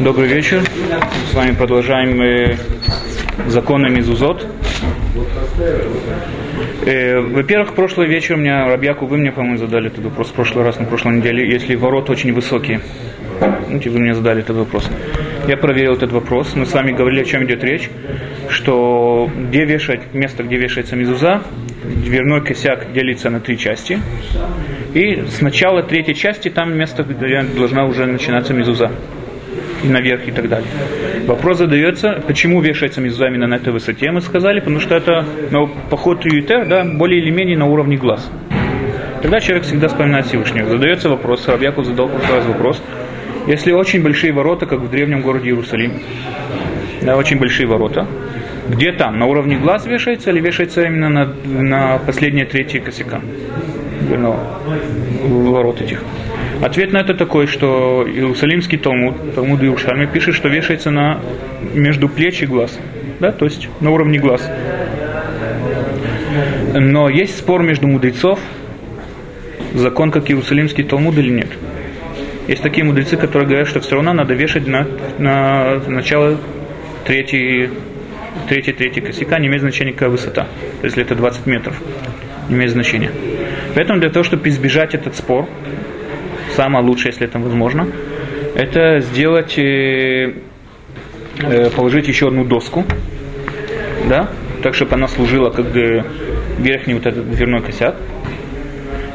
Добрый вечер. С вами продолжаем э, законы Мизузот. Э, во-первых, прошлый вечер у меня, Рабьяку, вы мне, по-моему, задали этот вопрос в прошлый раз, на прошлой неделе, если ворот очень высокие. Помните, вы мне задали этот вопрос. Я проверил этот вопрос. Мы с вами говорили, о чем идет речь. Что где вешать, место, где вешается мизуза, дверной косяк делится на три части. И с начала третьей части там место, где должна уже начинаться мизуза. И наверх и так далее. Вопрос задается, почему вешается именно на этой высоте, мы сказали, потому что это ну, поход Ютер, да, более или менее на уровне глаз. Тогда человек всегда вспоминает Всевышнего. Задается вопрос, Рабьяков задал прошлый раз вопрос, если очень большие ворота, как в древнем городе Иерусалим, да, очень большие ворота, где там, на уровне глаз вешается или вешается именно на, на последние третьи косяка? ну, ворот этих. Ответ на это такой, что Иерусалимский Талмуд, Талмуд Иерушальми пишет, что вешается на между плеч и глаз. Да, то есть на уровне глаз. Но есть спор между мудрецов, закон как Иерусалимский Талмуд или нет. Есть такие мудрецы, которые говорят, что все равно надо вешать на, на начало третьей, третьей, третьей косяка, не имеет значения какая высота. Если это 20 метров, не имеет значения. Поэтому для того, чтобы избежать этот спор, самое лучшее, если это возможно, это сделать, э, э, положить еще одну доску, да, так, чтобы она служила как верхний вот этот дверной косяк.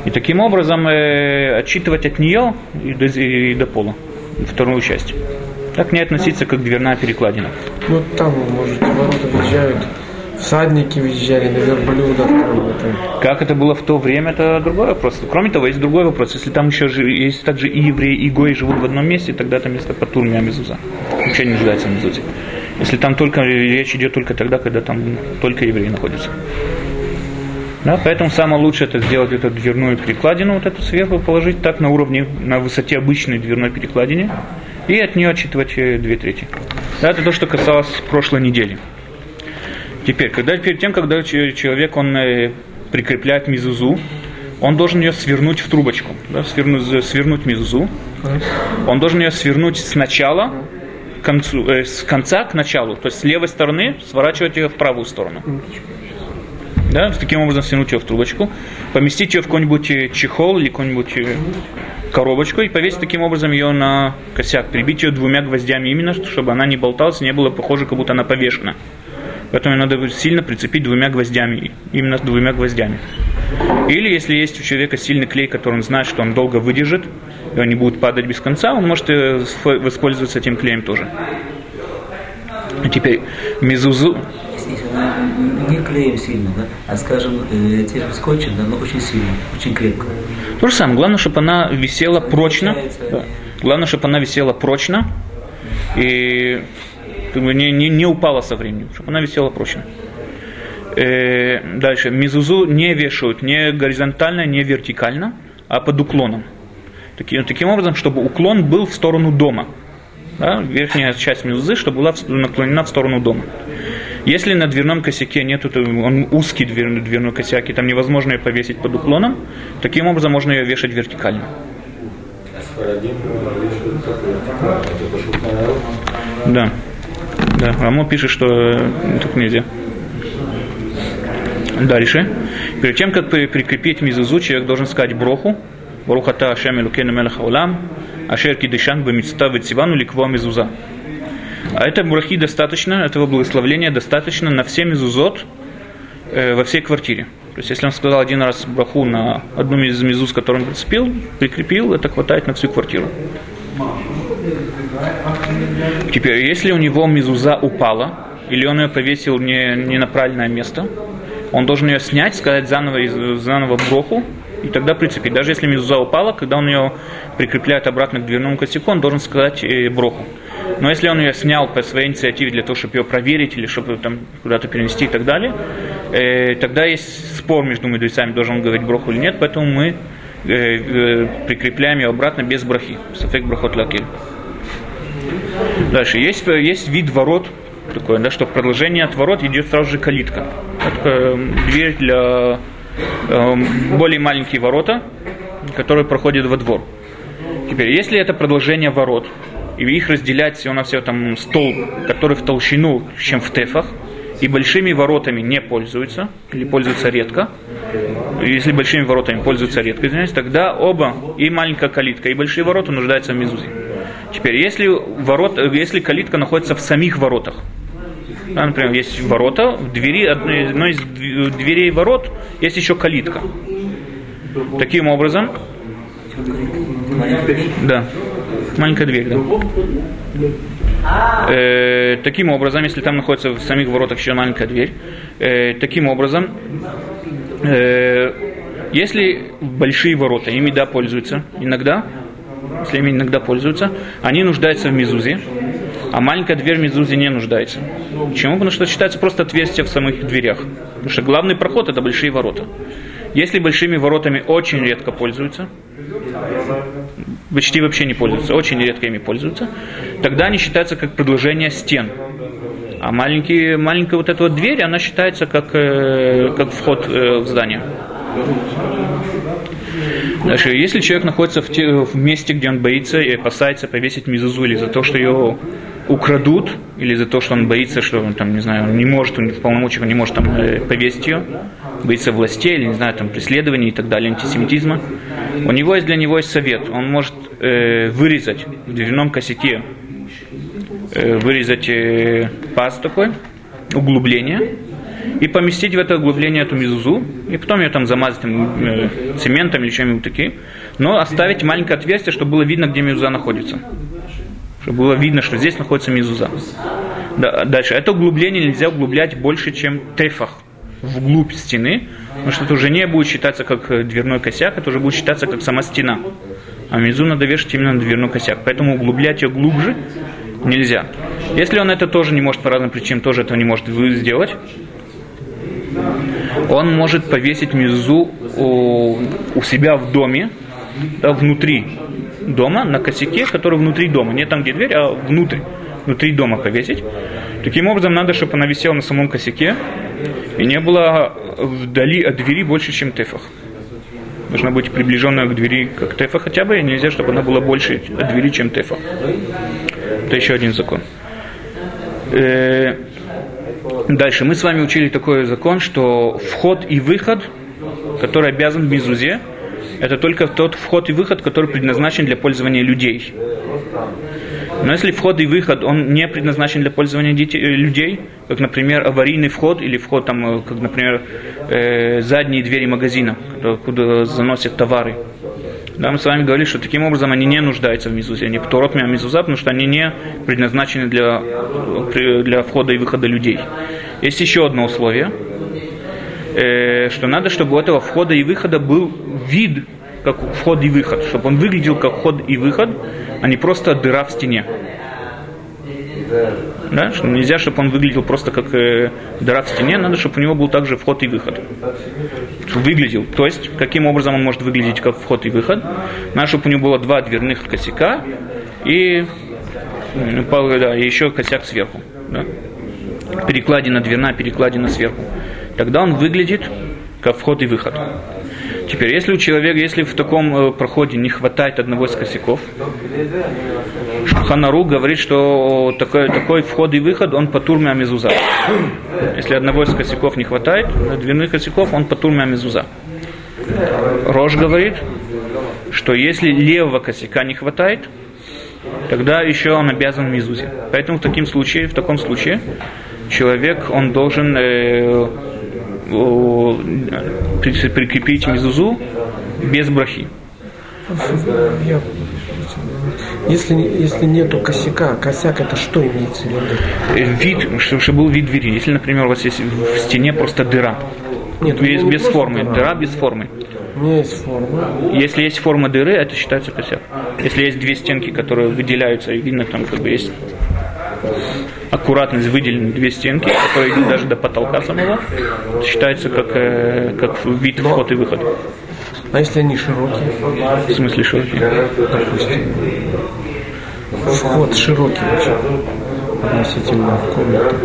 И таким образом э, отчитывать от нее и до, и до пола вторую часть. Так не относиться как дверная перекладина. Ну там, может, ворота въезжают всадники въезжали на верблюдах. Как это было в то время, это другой вопрос. Кроме того, есть другой вопрос. Если там еще есть также и евреи, и гои живут в одном месте, тогда это место по турме Амизуза. Вообще не нуждается в Мизузе. Если там только речь идет только тогда, когда там только евреи находятся. Да, поэтому самое лучшее это сделать эту дверную перекладину, вот эту сверху положить так на уровне, на высоте обычной дверной перекладины и от нее отчитывать э, две трети. Да, это то, что касалось прошлой недели. Теперь, когда перед тем, когда человек он э, прикрепляет мизузу, он должен ее свернуть в трубочку, да, свернуть, свернуть мизузу. Он должен ее свернуть сначала к концу, э, с конца к началу, то есть с левой стороны сворачивать ее в правую сторону. Да, таким образом свернуть ее в трубочку, поместить ее в какой-нибудь э, чехол или какую-нибудь э, коробочку и повесить таким образом ее на косяк, прибить ее двумя гвоздями именно, чтобы она не болталась, не было похоже, как будто она повешена. Поэтому надо сильно прицепить двумя гвоздями, именно двумя гвоздями. Или если есть у человека сильный клей, который он знает, что он долго выдержит, и он не будет падать без конца, он может э, воспользоваться этим клеем тоже. А теперь мезузу. Не клеем сильно, да, а скажем, э, тем скотчем, да, но очень сильно, очень крепко. То же самое. Главное, чтобы она висела прочно. Да. Главное, чтобы она висела прочно. И не, не, не упала со временем, чтобы она висела прочно. Э, дальше. Мизузу не вешают не горизонтально, не вертикально, а под уклоном. Таким, таким образом, чтобы уклон был в сторону дома. Да, верхняя часть мизузы, чтобы была наклонена в сторону дома. Если на дверном косяке нет, он узкий дверной, дверной косяк, и там невозможно ее повесить под уклоном, таким образом можно ее вешать вертикально. Да. Да, Рамо пишет, что так нельзя. Дальше. Перед тем, как прикрепить мизузу, человек должен сказать броху. Барухата Ашем Элукену Мелех Аулам, Ашер Кидышан Бамицта Вецивану Ликва Мизуза. А это брахи достаточно, этого благословления достаточно на все мизузот э, во всей квартире. То есть, если он сказал один раз браху на одну из мизуз, которую он прицепил, прикрепил, это хватает на всю квартиру. Теперь, если у него мизуза упала, или он ее повесил не, не на правильное место, он должен ее снять, сказать заново, заново броху, и тогда прицепить. Даже если мизуза упала, когда он ее прикрепляет обратно к дверному косяку, он должен сказать э, броху. Но если он ее снял по своей инициативе для того, чтобы ее проверить или чтобы там куда-то перенести и так далее, э, тогда есть спор между мудрецами, должен он говорить броху или нет, поэтому мы э, э, прикрепляем ее обратно без брахи. Сафек брахот лакель. Дальше. Есть, есть вид ворот, такое, да, что продолжение от ворот идет сразу же калитка. Это э, дверь для э, более маленькие ворота, которые проходят во двор. Теперь, если это продолжение ворот, и их разделять всего на все там стол, который в толщину, чем в тефах, и большими воротами не пользуются, или пользуются редко, если большими воротами пользуются редко, извиняюсь, тогда оба, и маленькая калитка, и большие ворота нуждаются в мезузе. Теперь, если, ворот, если калитка находится в самих воротах, да, например, есть ворота, в двери, одной, одной из дверей ворот есть еще калитка. Таким образом, да, маленькая дверь, да. Э, таким образом, если там находится в самих воротах еще маленькая дверь, э, таким образом, э, если большие ворота ими да пользуются иногда, если иногда пользуются, они нуждаются в мезузе, а маленькая дверь в мезузе не нуждается. Почему? Потому что считается просто отверстие в самых дверях. Потому что главный проход это большие ворота. Если большими воротами очень редко пользуются, почти вообще не пользуются, очень редко ими пользуются, тогда они считаются как продолжение стен. А маленький, маленькая вот эта вот дверь, она считается как, э, как вход э, в здание. Дальше, если человек находится в, те, в месте, где он боится и опасается повесить мизузу или за то, что его украдут, или за то, что он боится, что он там, не знаю, он не может, он в полномочиях не может там э, повесить ее, боится властей, или, не знаю, там, преследований и так далее, антисемитизма, у него есть для него есть совет. Он может э, вырезать в дверном косяке, э, вырезать э, паз такой, углубление, и поместить в это углубление эту мизузу, и потом ее там замазать там, э, цементом или чем-нибудь таким, но оставить маленькое отверстие, чтобы было видно, где мизуза находится. Чтобы было видно, что здесь находится мизуза. Да, дальше. Это углубление нельзя углублять больше, чем тефах вглубь стены, потому что это уже не будет считаться как э, дверной косяк, это уже будет считаться как сама стена. А мизу надо вешать именно на дверной косяк. Поэтому углублять ее глубже нельзя. Если он это тоже не может по разным причинам, тоже этого не может сделать, он может повесить мизу у, у себя в доме, да, внутри дома, на косяке, который внутри дома. Не там, где дверь, а внутрь, внутри дома повесить. Таким образом, надо, чтобы она висела на самом косяке и не было вдали от двери больше, чем тефах. Должна быть приближенная к двери, как тефа хотя бы, и нельзя, чтобы она была больше от двери, чем тефа. Это еще один закон. Э, дальше. Мы с вами учили такой закон, что вход и выход, который обязан в Мизузе, это только тот вход и выход, который предназначен для пользования людей. Но если вход и выход, он не предназначен для пользования детей, э, людей, как, например, аварийный вход или вход, там, э, как, например, э, задние двери магазина, куда заносят товары. Да, мы с вами говорили, что таким образом они не нуждаются в мизузе, они птурот мизуза, потому что они не предназначены для, для входа и выхода людей. Есть еще одно условие, э, что надо, чтобы у этого входа и выхода был вид, как вход и выход, чтобы он выглядел как вход и выход, а не просто дыра в стене. Да? Что нельзя, чтобы он выглядел просто как э, дыра в стене, надо, чтобы у него был также вход и выход. Выглядел. То есть, каким образом он может выглядеть как вход и выход? Надо, чтобы у него было два дверных косяка и, да, и еще косяк сверху. Да? Перекладина дверная, перекладина сверху. Тогда он выглядит как вход и выход. Теперь, если у человека, если в таком э, проходе не хватает одного из косяков, Ханару говорит, что такой, такой вход и выход, он по турме амизуза. Если одного из косяков не хватает, дверных косяков, он по турме амизуза. Рож говорит, что если левого косяка не хватает, тогда еще он обязан мизузе. Поэтому в таком случае, в таком случае человек, он должен э, прикрепить мизузу без брахи. Если, если нету косяка, косяк это что имеется в виду? Э, вид, чтобы был вид двери. Если, например, у вас есть в стене просто дыра. Нет, без, без формы. Дыра. дыра без формы. У меня есть форма. Если есть форма дыры, это считается косяк. Если есть две стенки, которые выделяются, и видно, там как бы есть аккуратно выделены две стенки, которые идут даже до потолка самого, считается как, э, как вид вход и выход. А если они широкие? В смысле широкие? Допустим. Вход широкий очень относительно комнаты.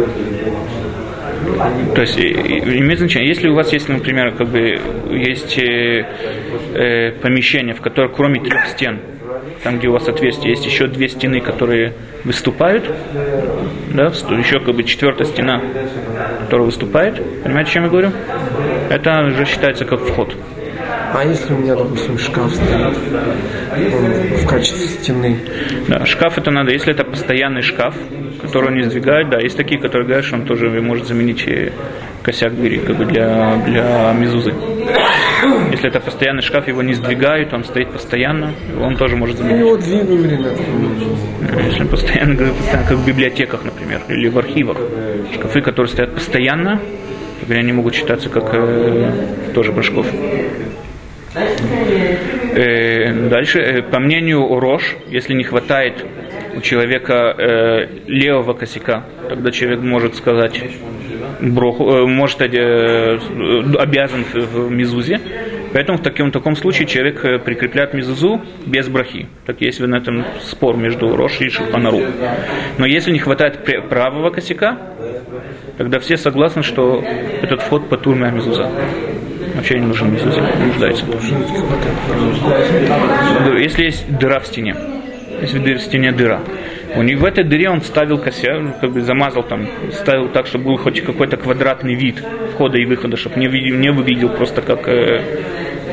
То есть имеет значение, если у вас есть, например, как бы есть э, э, помещение, в котором кроме трех стен там, где у вас отверстие, есть еще две стены, которые выступают, да, еще как бы четвертая стена, которая выступает. Понимаете, о чем я говорю? Это уже считается как вход. А если у меня, допустим, шкаф стоит он в качестве стены? Да, шкаф это надо, если это постоянный шкаф, который не сдвигают, да, есть такие, которые говорят, что он тоже может заменить косяк двери, как бы для, для мезузы. Если это постоянный шкаф, его не сдвигают, он стоит постоянно, он тоже может заменить. Его двигали, Если он постоянно, постоянно, как в библиотеках, например, или в архивах. Шкафы, которые стоят постоянно, они могут считаться как э, тоже башков. Э, дальше, э, по мнению Рош, если не хватает у человека э, левого косяка, тогда человек может сказать броху, э, может э, обязан в мизузе. Поэтому в таком, в таком случае человек э, прикрепляет мизузу без брахи. Так есть в этом спор между Рош и Шуханару. Но если не хватает правого косяка, тогда все согласны, что этот вход по турме мизуза. Вообще не нужен мизуза, не нуждается. Если есть дыра в стене, если в стене дыра, у них в этой дыре он ставил косяк, как бы замазал там, ставил так, чтобы был хоть какой-то квадратный вид входа и выхода, чтобы не, не выглядел просто как, э,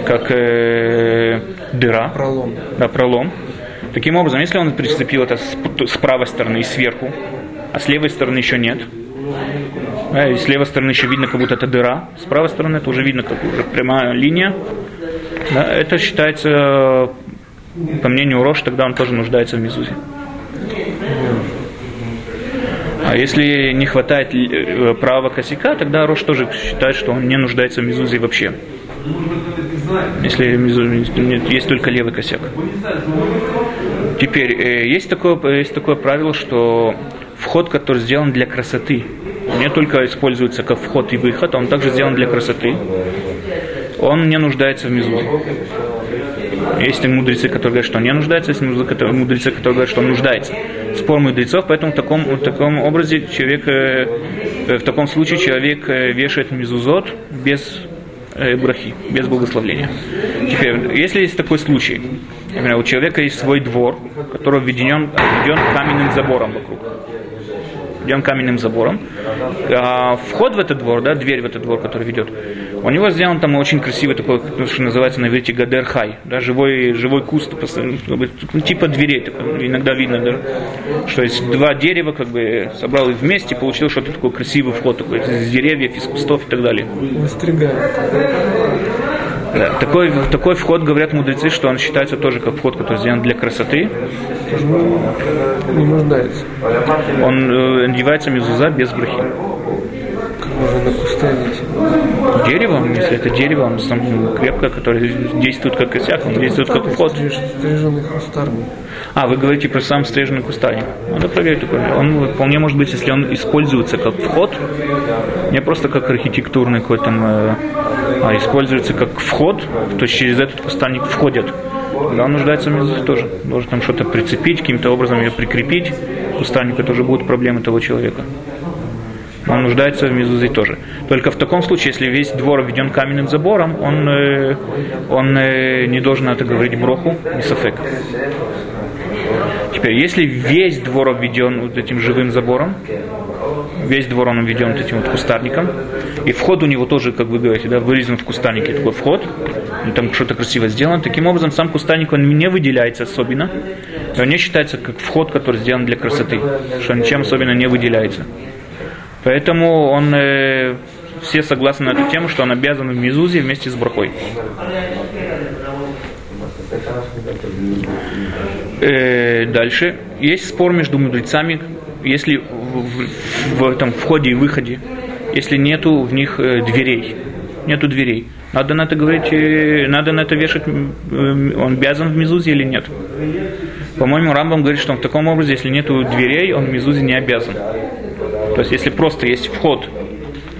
как э, дыра. Пролом. Да, пролом. Таким образом, если он прицепил это с, с правой стороны и сверху, а с левой стороны еще нет, да, и с левой стороны еще видно, как будто это дыра, с правой стороны это уже видно, как уже прямая линия, да, это считается, по мнению Рош, тогда он тоже нуждается в мезузе. А если не хватает э, правого косяка, тогда Рош тоже считает, что он не нуждается в мезузе вообще. Если есть только левый косяк. Теперь, э, есть такое, есть такое правило, что вход, который сделан для красоты, не только используется как вход и выход, он также сделан для красоты. Он не нуждается в мезузе. Есть мудрецы, которые говорят, что не нуждается, есть мудрецы, которые говорят, что он нуждается. Спор мудрецов, поэтому в таком, в таком образе человек, э, в таком случае человек э, вешает мизузот без э, брахи, без благословления. Теперь, если есть такой случай, например, у человека есть свой двор, который введен, введен каменным забором вокруг он каменным забором. А вход в этот двор, да, дверь в этот двор, который ведет, у него сделан там очень красивый такой, что называется на иврите гадерхай, да, живой, живой куст, ну, типа дверей, такой, иногда видно, да, что есть два дерева, как бы собрал их вместе, получил что-то такое красивый вход такой, из деревьев, из кустов и так далее. Да, такой, такой вход, говорят мудрецы, что он считается тоже как вход, который сделан для красоты. Не нуждается. Он э, одевается мезуза без брахи. Как можно кусты Деревом, если это дерево, он сам крепко, которое действует как косяк, он действует как вход. А, вы говорите про сам стриженный кустарник. Надо проверить такой. Он вполне может быть, если он используется как вход, не просто как архитектурный какой-то, э, а используется как вход, то есть через этот кустарник входят. Да, он нуждается в мезузе тоже. Должен там что-то прицепить, каким-то образом ее прикрепить. Кустарник это уже будут проблемы того человека. Он нуждается в мезузе тоже. Только в таком случае, если весь двор введен каменным забором, он, э, он э, не должен это говорить броху, не сафек. Теперь, если весь двор обведен вот этим живым забором, весь двор он обведен вот этим вот кустарником, и вход у него тоже, как вы говорите, да, вырезан в кустарнике такой вход, и там что-то красиво сделано. Таким образом, сам кустарник, он не выделяется особенно, и он не считается как вход, который сделан для красоты, что ничем особенно не выделяется. Поэтому он, э, все согласны на эту тему, что он обязан в Мизузе вместе с Брахой. Э, дальше. Есть спор между мудрецами, если в, в, в входе и выходе, если нету в них э, дверей, нету дверей. Надо на это говорить, э, надо на это вешать, э, он обязан в Мизузе или нет. По-моему, Рамбам говорит, что в таком образе, если нету дверей, он в Мизузе не обязан. То есть, если просто есть вход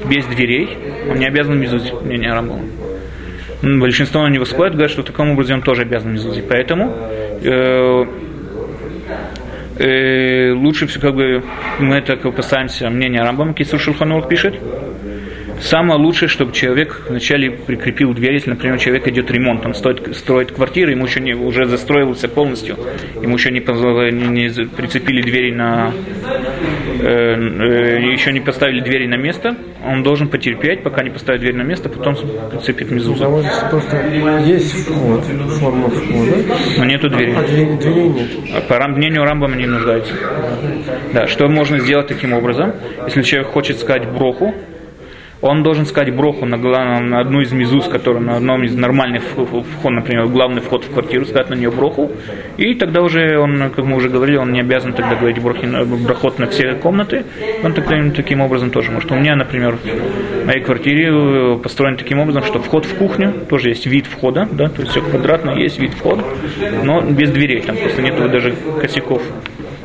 без дверей, он не обязан в Мизузе, мнение Рамбама. Большинство на него спорят, говорят, что в таком образе он тоже обязан мезузи. Поэтому э, э, лучше все как бы мы это касаемся мнения Рамбама, Кисур Шульханур пишет. Самое лучшее, чтобы человек вначале прикрепил дверь, если, например, человек идет ремонт, он стоит, строит квартиру, ему еще не, уже застроился полностью, ему еще не, не, не прицепили двери на, еще не поставили двери на место, он должен потерпеть, пока не поставит дверь на место, потом прицепит мезузу. просто есть вход, форма входа, но нету двери. А двери, дверей нет. А по мнению Рамбама не нуждается. Да, что можно сделать таким образом? Если человек хочет сказать броху, он должен сказать броху на, главном, на одну из мизуз, которая на одном из нормальных вход, например, главный вход в квартиру, сказать на нее броху, и тогда уже он, как мы уже говорили, он не обязан тогда говорить брохи, брохот на все комнаты, он тогда таким образом тоже может. У меня, например, в моей квартире э, построен таким образом, что вход в кухню, тоже есть вид входа, да, то есть все квадратно, есть вид входа, но без дверей, там просто нету даже косяков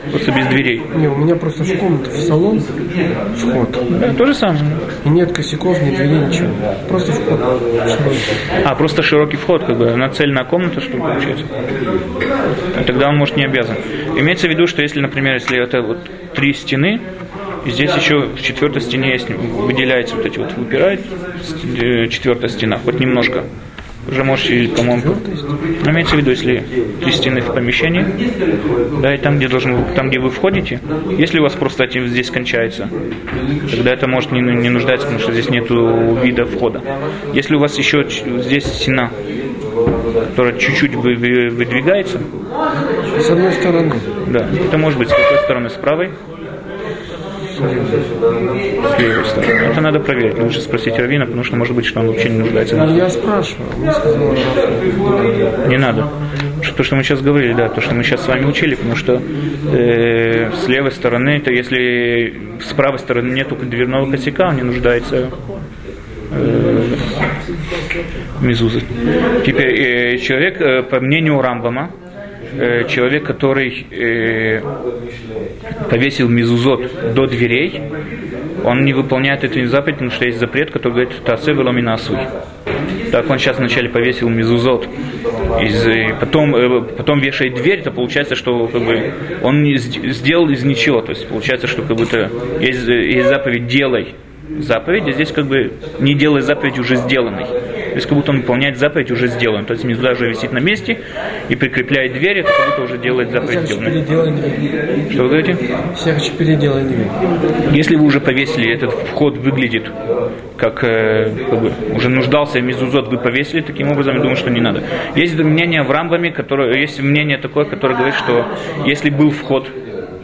просто без дверей. Не, у меня просто в комнату, в салон вход. Да, то же самое. И нет косяков, ни дверей, ничего. Просто вход. А, просто широкий вход, как бы, на цельная комната, что получается. И тогда он может не обязан. Имеется в виду, что если, например, если это вот три стены, и здесь еще в четвертой стене есть, выделяется вот эти вот, выпирает э, четвертая стена, хоть немножко уже можете, по-моему, ну, имеется в виду, если три стены в помещении, да, и там, где должен, там, где вы входите, если у вас просто эти здесь кончается, тогда это может не, не нуждаться, потому что здесь нет вида входа. Если у вас еще здесь стена, которая чуть-чуть выдвигается, с одной стороны, да, это может быть с какой стороны, с правой. Это надо проверить. Лучше спросить Равина, потому что может быть, что он вообще не нуждается. Ну, я спрашиваю. Не надо. То, что мы сейчас говорили, да, то, что мы сейчас с вами учили, потому что э, с левой стороны, то если с правой стороны нету дверного косяка, он не нуждается э, мизузы. Теперь э, человек, э, по мнению Рамбама, э, человек, который э, повесил мизузот до дверей, он не выполняет эту заповедь, потому что есть запрет, который говорит «Тасе веломина асуй». Так он сейчас вначале повесил мизузот, из, э, потом, э, потом вешает дверь, то получается, что как бы, он не сделал из ничего. То есть получается, что как будто есть, есть заповедь «делай», заповедь, а здесь как бы не делай заповедь уже сделанной. То есть как будто он выполняет заповедь уже сделанную. То есть мезуза уже висит на месте и прикрепляет дверь, это как будто уже делает заповедь сделанную. Что вы говорите? Всех переделай дверь. Если вы уже повесили, этот вход выглядит как, э, как бы, уже нуждался в мезузот, вы повесили таким образом, я думаю, что не надо. Есть мнение в рамбами, которое, есть мнение такое, которое говорит, что если был вход,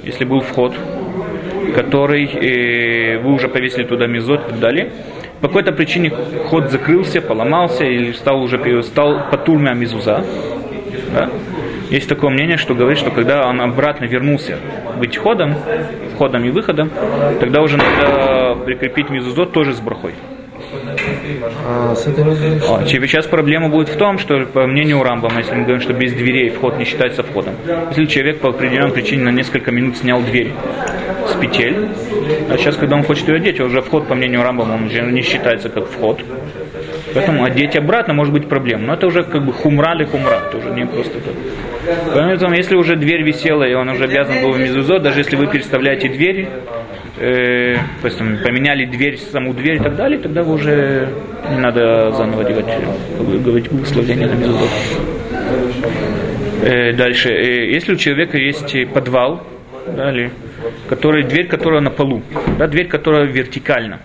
если был вход, который э, вы уже повесили туда мезот и так далее. По какой-то причине ход закрылся, поломался или стал уже стал патурмя мизуза. Да? Есть такое мнение, что говорит, что когда он обратно вернулся быть ходом, входом и выходом, тогда уже надо прикрепить мизузот тоже с брахой. А, с этой а, сейчас проблема будет в том, что по мнению Рамбама, если мы говорим, что без дверей вход не считается входом, если человек по определенной причине на несколько минут снял дверь с петель, а сейчас, когда он хочет ее одеть, уже вход, по мнению Рамбама, он уже не считается как вход. Поэтому одеть обратно может быть проблема. Но это уже как бы хумра или хумра, это уже не просто так. Поэтому если уже дверь висела, и он уже обязан был в мезузо, даже если вы переставляете двери, э, то есть там, поменяли дверь, саму дверь и так далее, тогда вы уже не надо заново делать, говорить благословение на мезузот. Э, дальше. Э, если у человека есть подвал, да, или, который, дверь, которая на полу, да, дверь, которая вертикальна,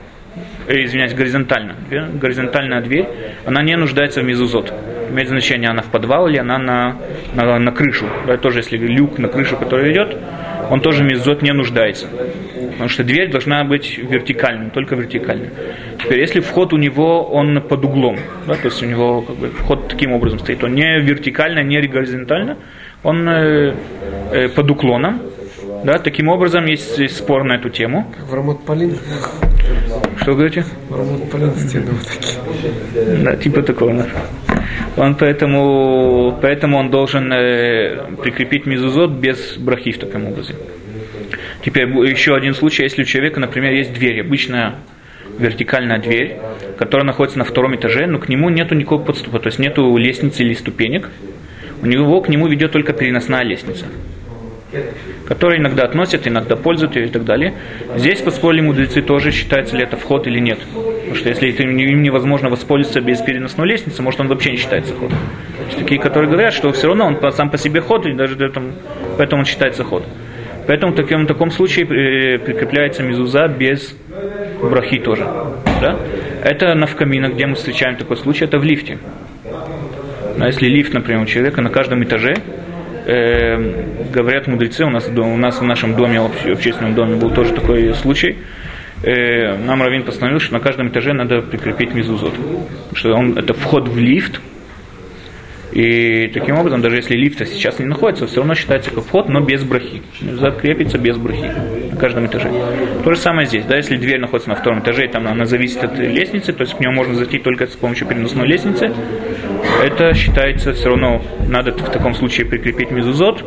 э, извиняюсь, горизонтально, горизонтальная дверь, она не нуждается в мезузот. Имеет значение, она в подвал или она на, на, на крышу. Да, тоже если люк на крышу, который идет, он тоже мезузот не нуждается. Потому что дверь должна быть вертикальной, только вертикальной. Теперь, если вход у него, он под углом, да, то есть у него как бы, вход таким образом стоит, он не вертикально, не горизонтально, он э, э, под уклоном, да, таким образом есть спор на эту тему. Как в Рамот Полин. Что вы говорите? В Рамот Полин стены вот такие. Да, типа такого. Он поэтому, поэтому он должен э, прикрепить мизузот без брахи в таком образе. Теперь еще один случай, если у человека, например, есть дверь, обычная вертикальная дверь, которая находится на втором этаже, но к нему нету никакого подступа, то есть нету лестницы или ступенек, у него к нему ведет только переносная лестница. Которые иногда относят, иногда пользуют ее и так далее. Здесь поспорили мудрецы тоже, считается ли это вход или нет. Потому что если им невозможно воспользоваться без переносной лестницы, может он вообще не считается ходом. Такие, которые говорят, что все равно он сам по себе ход, и даже этом, поэтому он считается ход. Поэтому в таком, в таком случае э, прикрепляется мизуза без брахи тоже. Да? Это на вкаминах, где мы встречаем такой случай, это в лифте. Но если лифт, например, у человека на каждом этаже, э, говорят мудрецы, у нас, у нас в нашем доме, в общественном доме был тоже такой случай, э, нам Равин постановил, что на каждом этаже надо прикрепить мизузот. Что он, это вход в лифт, и таким образом, даже если лифта сейчас не находится, все равно считается как вход, но без брахи. Закрепится без брахи на каждом этаже. То же самое здесь. Да, если дверь находится на втором этаже, и там она зависит от лестницы, то есть к нему можно зайти только с помощью переносной лестницы, это считается все равно, надо в таком случае прикрепить мезузот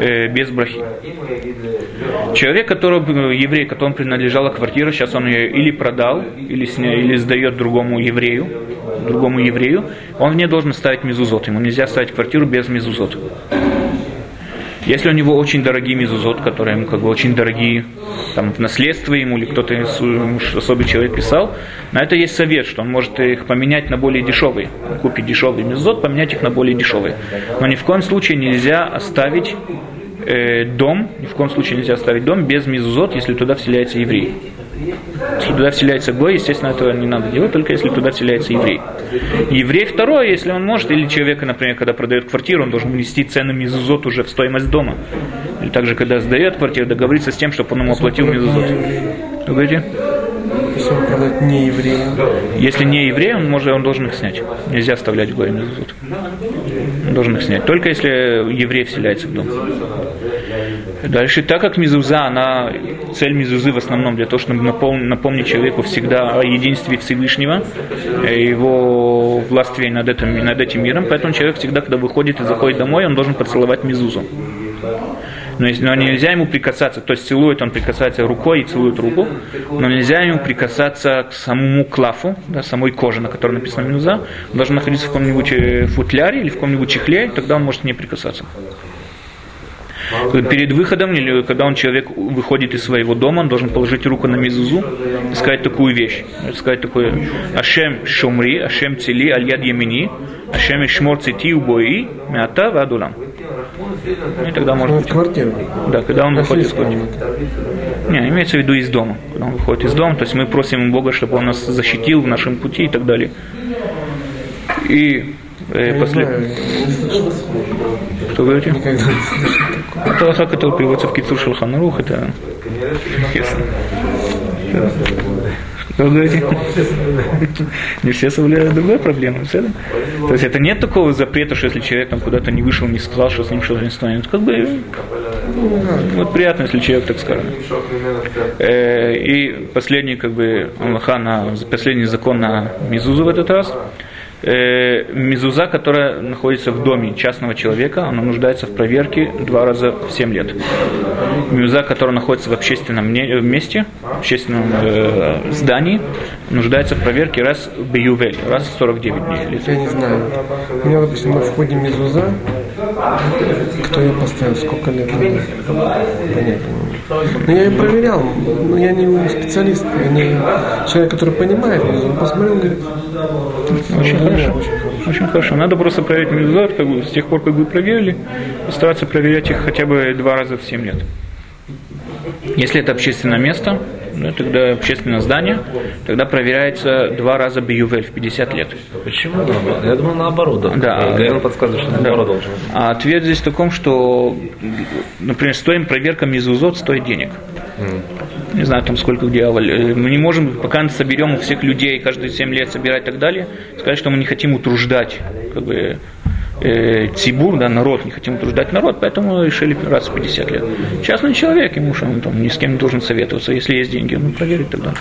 э, без брахи. Человек, который, э, еврей, которому принадлежала квартира, сейчас он ее или продал, или, сня, или сдает другому еврею, другому еврею, он не должен ставить мезузот. Ему нельзя ставить квартиру без мезузот. Если у него очень дорогие мезузот, которые ему как бы очень дорогие, там, в наследство ему или кто-то особый человек писал, на это есть совет, что он может их поменять на более дешевые. Купить дешевый мезузот, поменять их на более дешевые. Но ни в коем случае нельзя оставить э, дом, ни в коем случае нельзя оставить дом без мезузот, если туда вселяется еврей. Если туда вселяется Гой, естественно, этого не надо делать, только если туда вселяется еврей. Еврей второе, если он может, или человек, например, когда продает квартиру, он должен внести цену мезузот уже в стоимость дома. Или также, когда сдает квартиру, договориться с тем, чтобы он ему оплатил мезузот. Вы говорите? Если он продает не евреям. Если не еврей, он, может, он должен их снять. Нельзя оставлять Гоя мезузот. Он должен их снять. Только если еврей вселяется в дом. Дальше, так как мизуза, она, цель мизузы в основном для того, чтобы напомнить, напомнить человеку всегда о единстве Всевышнего, его властве над этим, над этим миром, поэтому человек всегда, когда выходит и заходит домой, он должен поцеловать мизузу. Но, но нельзя ему прикасаться, то есть целует он прикасается рукой и целует руку, но нельзя ему прикасаться к самому клафу, да, самой коже, на которой написано мизуза, он должен находиться в каком-нибудь э, футляре или в каком-нибудь чехле, тогда он может не прикасаться. Перед выходом, или когда он человек выходит из своего дома, он должен положить руку на мизузу и сказать такую вещь. Сказать такое Ашем шумри, Ашем цели, аль яд ямини, Ашем шмор цити убои, мята вадулам. И тогда может быть... квартиру. Да, когда он выходит из квартиры. Не, имеется в виду из дома. Когда он выходит из дома, то есть мы просим Бога, чтобы он нас защитил в нашем пути и так далее. И э, после... Что говорите? Это лоха, который приводится в Кицур Шелханарух, это ясно. Что вы говорите? Не все соблюдают все, да? То есть это нет такого запрета, что если человек там куда-то не вышел, не сказал, что с ним что-то не станет. Как бы вот приятно, если человек так скажет. Э, и последний, как бы, Аллаха на последний закон на Мизузу в этот раз – э, мезуза, которая находится в доме частного человека, она нуждается в проверке два раза в 7 лет. Мезуза, которая находится в общественном месте, в общественном э, здании, нуждается в проверке раз в Бьювель, раз в 49 дней. Я не знаю. У меня, допустим, на входе мезуза, кто ее поставил, сколько лет понятия Ну, я ее проверял, но я не специалист, я не человек, который понимает. Он посмотрел, говорит, Очень хорошо. Очень хорошо. Надо просто проверять мезузот, как бы, с тех пор, как вы проверили, стараться проверять их хотя бы два раза в 7 лет. Если это общественное место, ну, тогда общественное здание, тогда проверяется два раза биювель в 50 лет. Почему? Я думал наоборот. Да. Да. Гайон подсказывает, что наоборот должен. быть. А ответ здесь в таком, что, например, стоим проверка мезузот стоит денег. Не знаю, там сколько где аваль. Э, Мы не можем, пока соберем у всех людей, каждые 7 лет собирать и так далее, сказать, что мы не хотим утруждать как бы, э, цибур, да, народ, не хотим утруждать народ, поэтому решили раз в 50 лет. Частный человек, ему что он там ни с кем не должен советоваться, если есть деньги, он проверит тогда.